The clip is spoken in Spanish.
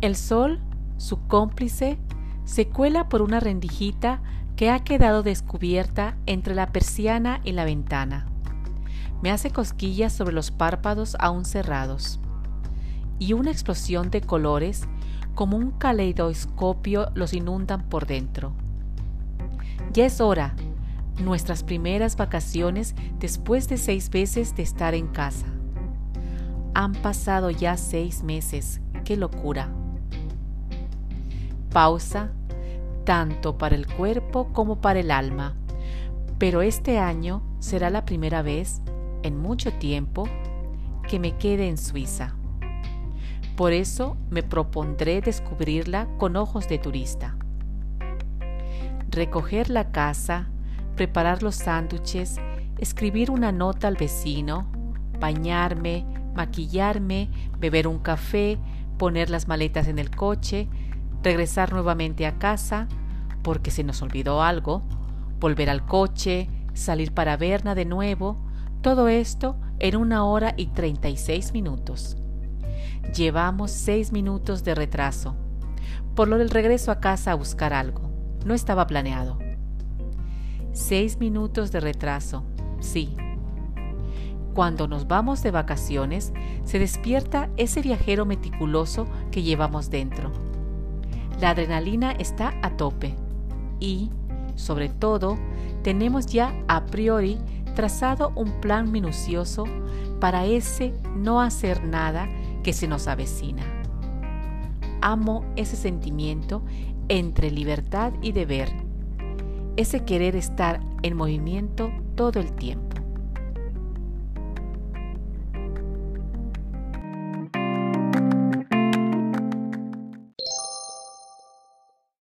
El sol, su cómplice, se cuela por una rendijita que ha quedado descubierta entre la persiana y la ventana. Me hace cosquillas sobre los párpados aún cerrados. Y una explosión de colores, como un caleidoscopio, los inundan por dentro. Ya es hora, nuestras primeras vacaciones después de seis veces de estar en casa. Han pasado ya seis meses, qué locura. Pausa, tanto para el cuerpo como para el alma, pero este año será la primera vez en mucho tiempo que me quede en Suiza. Por eso me propondré descubrirla con ojos de turista. Recoger la casa, preparar los sándwiches, escribir una nota al vecino, bañarme, maquillarme, beber un café, poner las maletas en el coche, regresar nuevamente a casa porque se nos olvidó algo, volver al coche, salir para Berna de nuevo, todo esto en una hora y 36 minutos. Llevamos seis minutos de retraso, por lo del regreso a casa a buscar algo. No estaba planeado. Seis minutos de retraso, sí. Cuando nos vamos de vacaciones, se despierta ese viajero meticuloso que llevamos dentro. La adrenalina está a tope y, sobre todo, tenemos ya a priori trazado un plan minucioso para ese no hacer nada que se nos avecina. Amo ese sentimiento entre libertad y deber ese querer estar en movimiento todo el tiempo.